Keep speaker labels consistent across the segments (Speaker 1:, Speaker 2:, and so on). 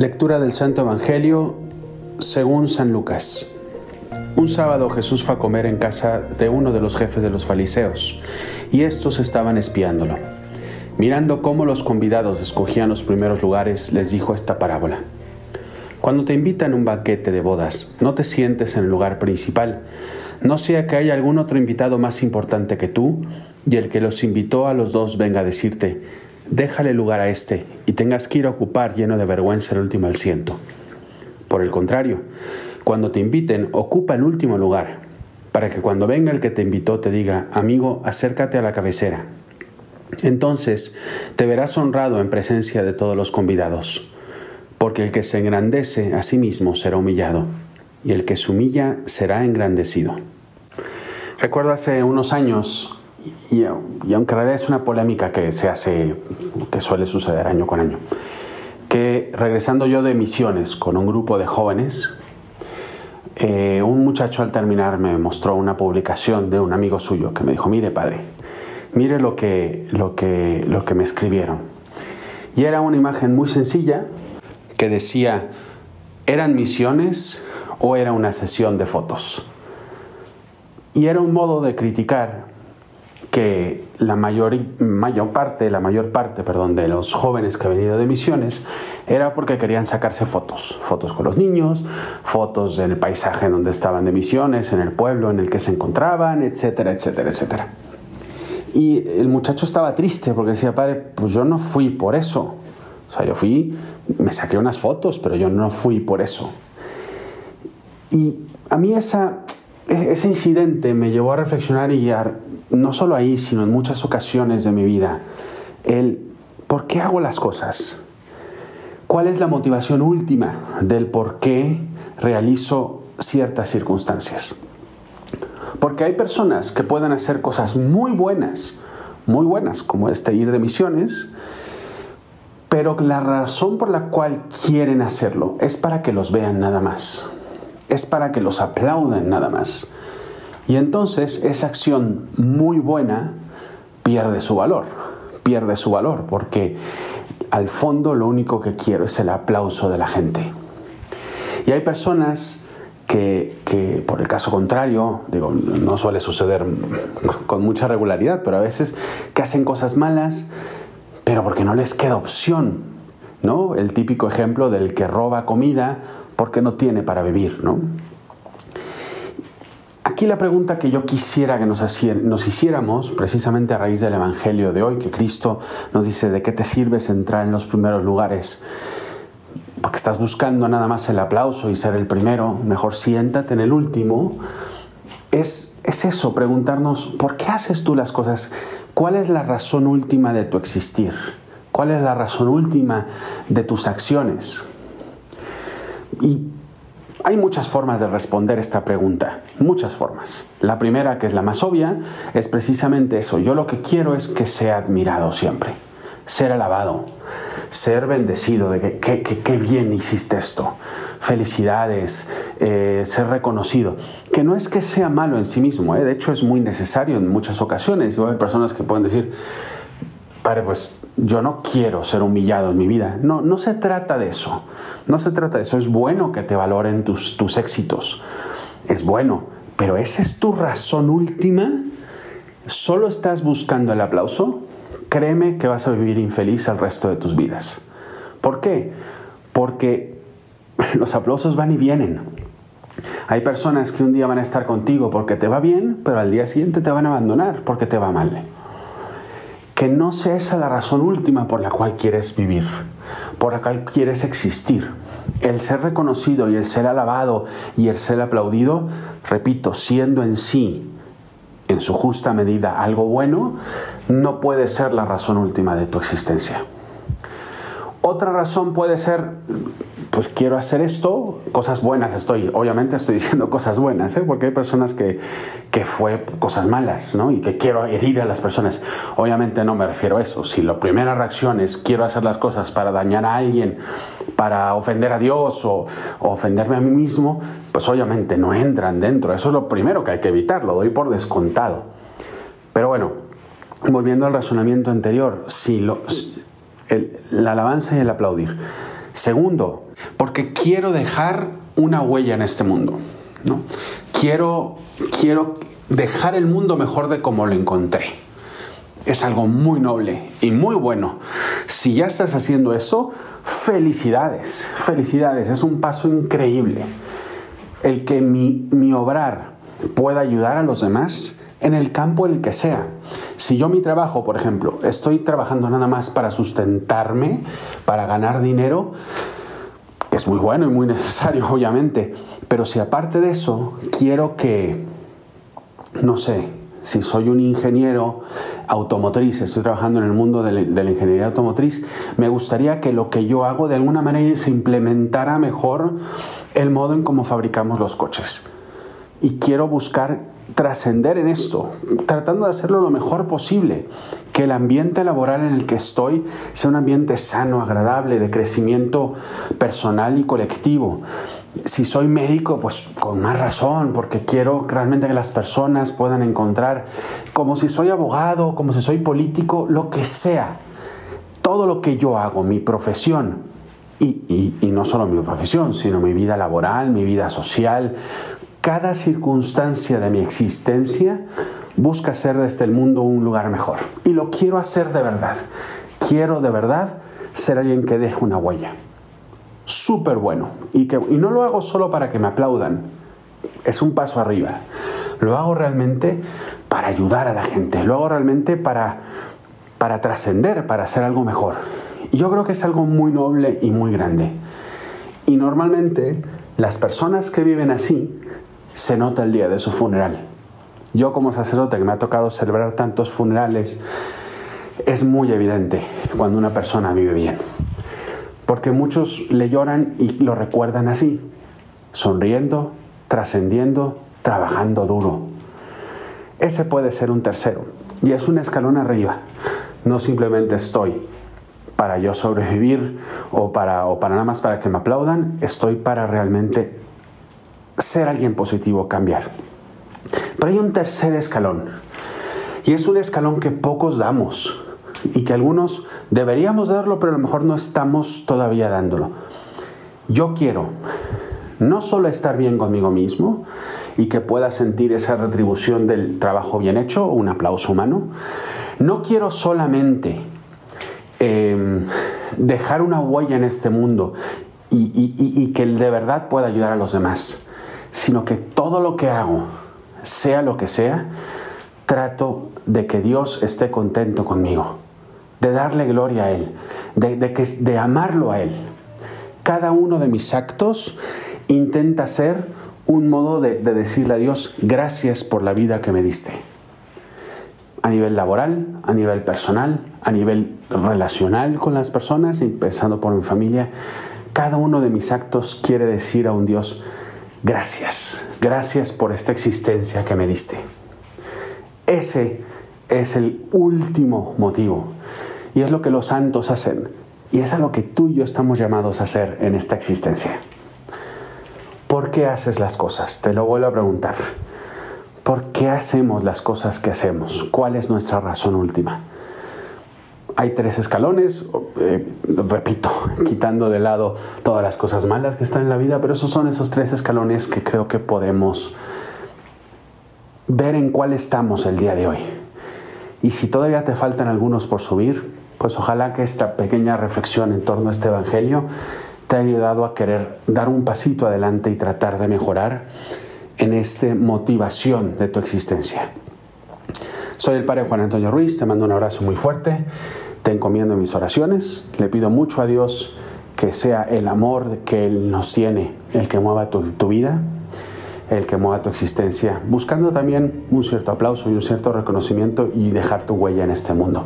Speaker 1: Lectura del Santo Evangelio según San Lucas. Un sábado Jesús fue a comer en casa de uno de los jefes de los fariseos, y estos estaban espiándolo. Mirando cómo los convidados escogían los primeros lugares, les dijo esta parábola. Cuando te invitan a un banquete de bodas, no te sientes en el lugar principal, no sea que haya algún otro invitado más importante que tú, y el que los invitó a los dos venga a decirte, déjale lugar a este y tengas que ir a ocupar lleno de vergüenza el último asiento. Por el contrario, cuando te inviten, ocupa el último lugar, para que cuando venga el que te invitó te diga, amigo, acércate a la cabecera. Entonces te verás honrado en presencia de todos los convidados, porque el que se engrandece a sí mismo será humillado, y el que se humilla será engrandecido. Recuerdo hace unos años y, aunque en realidad es una polémica que se hace, que suele suceder año con año, que regresando yo de misiones con un grupo de jóvenes, eh, un muchacho al terminar me mostró una publicación de un amigo suyo que me dijo, mire padre, mire lo que, lo que, lo que me escribieron. Y era una imagen muy sencilla que decía, ¿eran misiones o era una sesión de fotos? Y era un modo de criticar que la mayor, mayor parte, la mayor parte, perdón, de los jóvenes que han venido de misiones era porque querían sacarse fotos, fotos con los niños, fotos del paisaje en donde estaban de misiones, en el pueblo en el que se encontraban, etcétera, etcétera, etcétera. Y el muchacho estaba triste porque decía, padre, pues yo no fui por eso. O sea, yo fui, me saqué unas fotos, pero yo no fui por eso. Y a mí esa, ese incidente me llevó a reflexionar y a no solo ahí, sino en muchas ocasiones de mi vida, el por qué hago las cosas. ¿Cuál es la motivación última del por qué realizo ciertas circunstancias? Porque hay personas que pueden hacer cosas muy buenas, muy buenas, como este ir de misiones, pero la razón por la cual quieren hacerlo es para que los vean nada más, es para que los aplaudan nada más. Y entonces esa acción muy buena pierde su valor, pierde su valor, porque al fondo lo único que quiero es el aplauso de la gente. Y hay personas que, por el caso contrario, digo, no suele suceder con mucha regularidad, pero a veces que hacen cosas malas, pero porque no les queda opción, ¿no? El típico ejemplo del que roba comida porque no tiene para vivir, ¿no? Aquí la pregunta que yo quisiera que nos, hiciéramos, precisamente a raíz del Evangelio de hoy, que Cristo nos dice, ¿de qué te sirves entrar en los primeros lugares? Porque estás buscando nada más el aplauso y ser el primero, mejor siéntate en el último. Es, es eso, preguntarnos, ¿por qué haces tú las cosas? ¿Cuál es la razón última de tu existir? ¿Cuál es la razón última de tus acciones? Y hay muchas formas de responder esta pregunta, muchas formas. La primera, que es la más obvia, es precisamente eso. Yo lo que quiero es que sea admirado siempre, ser alabado, ser bendecido de que qué bien hiciste esto, felicidades, eh, ser reconocido. Que no es que sea malo en sí mismo, ¿eh? de hecho es muy necesario en muchas ocasiones. Y hay personas que pueden decir, padre, pues yo no quiero ser humillado en mi vida. No, no se trata de eso. No se trata de eso. Es bueno que te valoren tus, tus éxitos. Es bueno. Pero esa es tu razón última. ¿Solo estás buscando el aplauso? Créeme que vas a vivir infeliz el resto de tus vidas. ¿Por qué? Porque los aplausos van y vienen. Hay personas que un día van a estar contigo porque te va bien, pero al día siguiente te van a abandonar porque te va mal que no sea esa la razón última por la cual quieres vivir, por la cual quieres existir. El ser reconocido y el ser alabado y el ser aplaudido, repito, siendo en sí, en su justa medida, algo bueno, no puede ser la razón última de tu existencia. Otra razón puede ser pues quiero hacer esto, cosas buenas estoy, obviamente estoy diciendo cosas buenas, ¿eh? porque hay personas que, que fue cosas malas, ¿no? Y que quiero herir a las personas. Obviamente no me refiero a eso. Si la primera reacción es quiero hacer las cosas para dañar a alguien, para ofender a Dios o, o ofenderme a mí mismo, pues obviamente no entran dentro. Eso es lo primero que hay que evitar, lo doy por descontado. Pero bueno, volviendo al razonamiento anterior, si lo, la alabanza y el aplaudir Segundo, porque quiero dejar una huella en este mundo. ¿no? Quiero, quiero dejar el mundo mejor de como lo encontré. Es algo muy noble y muy bueno. Si ya estás haciendo eso, felicidades, felicidades. Es un paso increíble. El que mi, mi obrar pueda ayudar a los demás en el campo en el que sea. Si yo mi trabajo, por ejemplo, estoy trabajando nada más para sustentarme, para ganar dinero, es muy bueno y muy necesario, obviamente, pero si aparte de eso quiero que, no sé, si soy un ingeniero automotriz, estoy trabajando en el mundo de la, ingeniería automotriz, me gustaría que lo que yo hago de alguna manera se implementara mejor el modo en cómo fabricamos los coches. Y quiero buscar trascender en esto, tratando de hacerlo lo mejor posible, que el ambiente laboral en el que estoy sea un ambiente sano, agradable, de crecimiento personal y colectivo. Si soy médico, pues con más razón, porque quiero realmente que las personas puedan encontrar, como si soy abogado, como si soy político, lo que sea, todo lo que yo hago, mi profesión, y, y, no solo mi profesión, sino mi vida laboral, mi vida social, cada circunstancia de mi existencia busca hacer de este mundo un lugar mejor. Y lo quiero hacer de verdad. Quiero de verdad ser alguien que deje una huella. Súper bueno. Y, que, y no lo hago solo para que me aplaudan. Es un paso arriba. Lo hago realmente para ayudar a la gente. Lo hago realmente para, para trascender, para hacer algo mejor. Y yo creo que es algo muy noble y muy grande. Y normalmente las personas que viven así se nota el día de su funeral. Yo como sacerdote que me ha tocado celebrar tantos funerales, es muy evidente cuando una persona vive bien. Porque muchos le lloran y lo recuerdan así, sonriendo, trascendiendo, trabajando duro. Ese puede ser un tercero y es un escalón arriba. No simplemente estoy para yo sobrevivir o para, o para nada más para que me aplaudan, estoy para realmente ser alguien positivo, cambiar. Pero hay un tercer escalón. Y es un escalón que pocos damos y que algunos deberíamos darlo, pero a lo mejor no estamos todavía dándolo. Yo quiero no solo estar bien conmigo mismo y que pueda sentir esa retribución del trabajo bien hecho, un aplauso humano, no quiero solamente em, dejar una huella en este mundo y, y que de verdad pueda ayudar a los demás sino que todo lo que hago, sea lo que sea, trato de que Dios esté contento conmigo, de darle gloria a Él, de, de amarlo a Él. Cada uno de mis actos intenta ser un modo de, de decirle a Dios, gracias por la vida que me diste. A nivel laboral, a nivel personal, a nivel relacional con las personas, empezando por mi familia, cada uno de mis actos quiere decir a un Dios, Gracias, gracias por esta existencia que me diste. Ese es el último motivo y es lo que los santos hacen y es a lo que tú y yo estamos llamados a hacer en esta existencia. ¿Por qué haces las cosas? Te lo vuelvo a preguntar. ¿Por qué hacemos las cosas que hacemos? ¿Cuál es nuestra razón última? Hay tres escalones, eh, repito, quitando de lado todas las cosas malas que están en la vida, pero esos son esos tres escalones que creo que podemos ver en cuál estamos el día de hoy. Y si todavía te faltan algunos por subir, pues ojalá que esta pequeña reflexión en torno a este Evangelio te haya ayudado a querer dar un pasito adelante y tratar de mejorar en esta motivación de tu existencia. Soy el Padre Juan Antonio Ruiz, te mando un abrazo muy fuerte, te encomiendo mis oraciones, le pido mucho a Dios que sea el amor que Él nos tiene el que mueva tu, vida, el que mueva tu existencia, buscando también un cierto aplauso y un cierto reconocimiento y dejar tu huella en este mundo.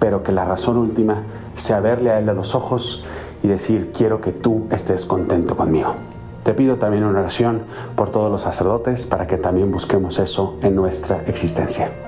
Speaker 1: Pero que la razón última sea verle a Él a los ojos y decir, quiero que tú estés contento conmigo. Te pido también una oración por todos los sacerdotes para que también busquemos eso en nuestra existencia.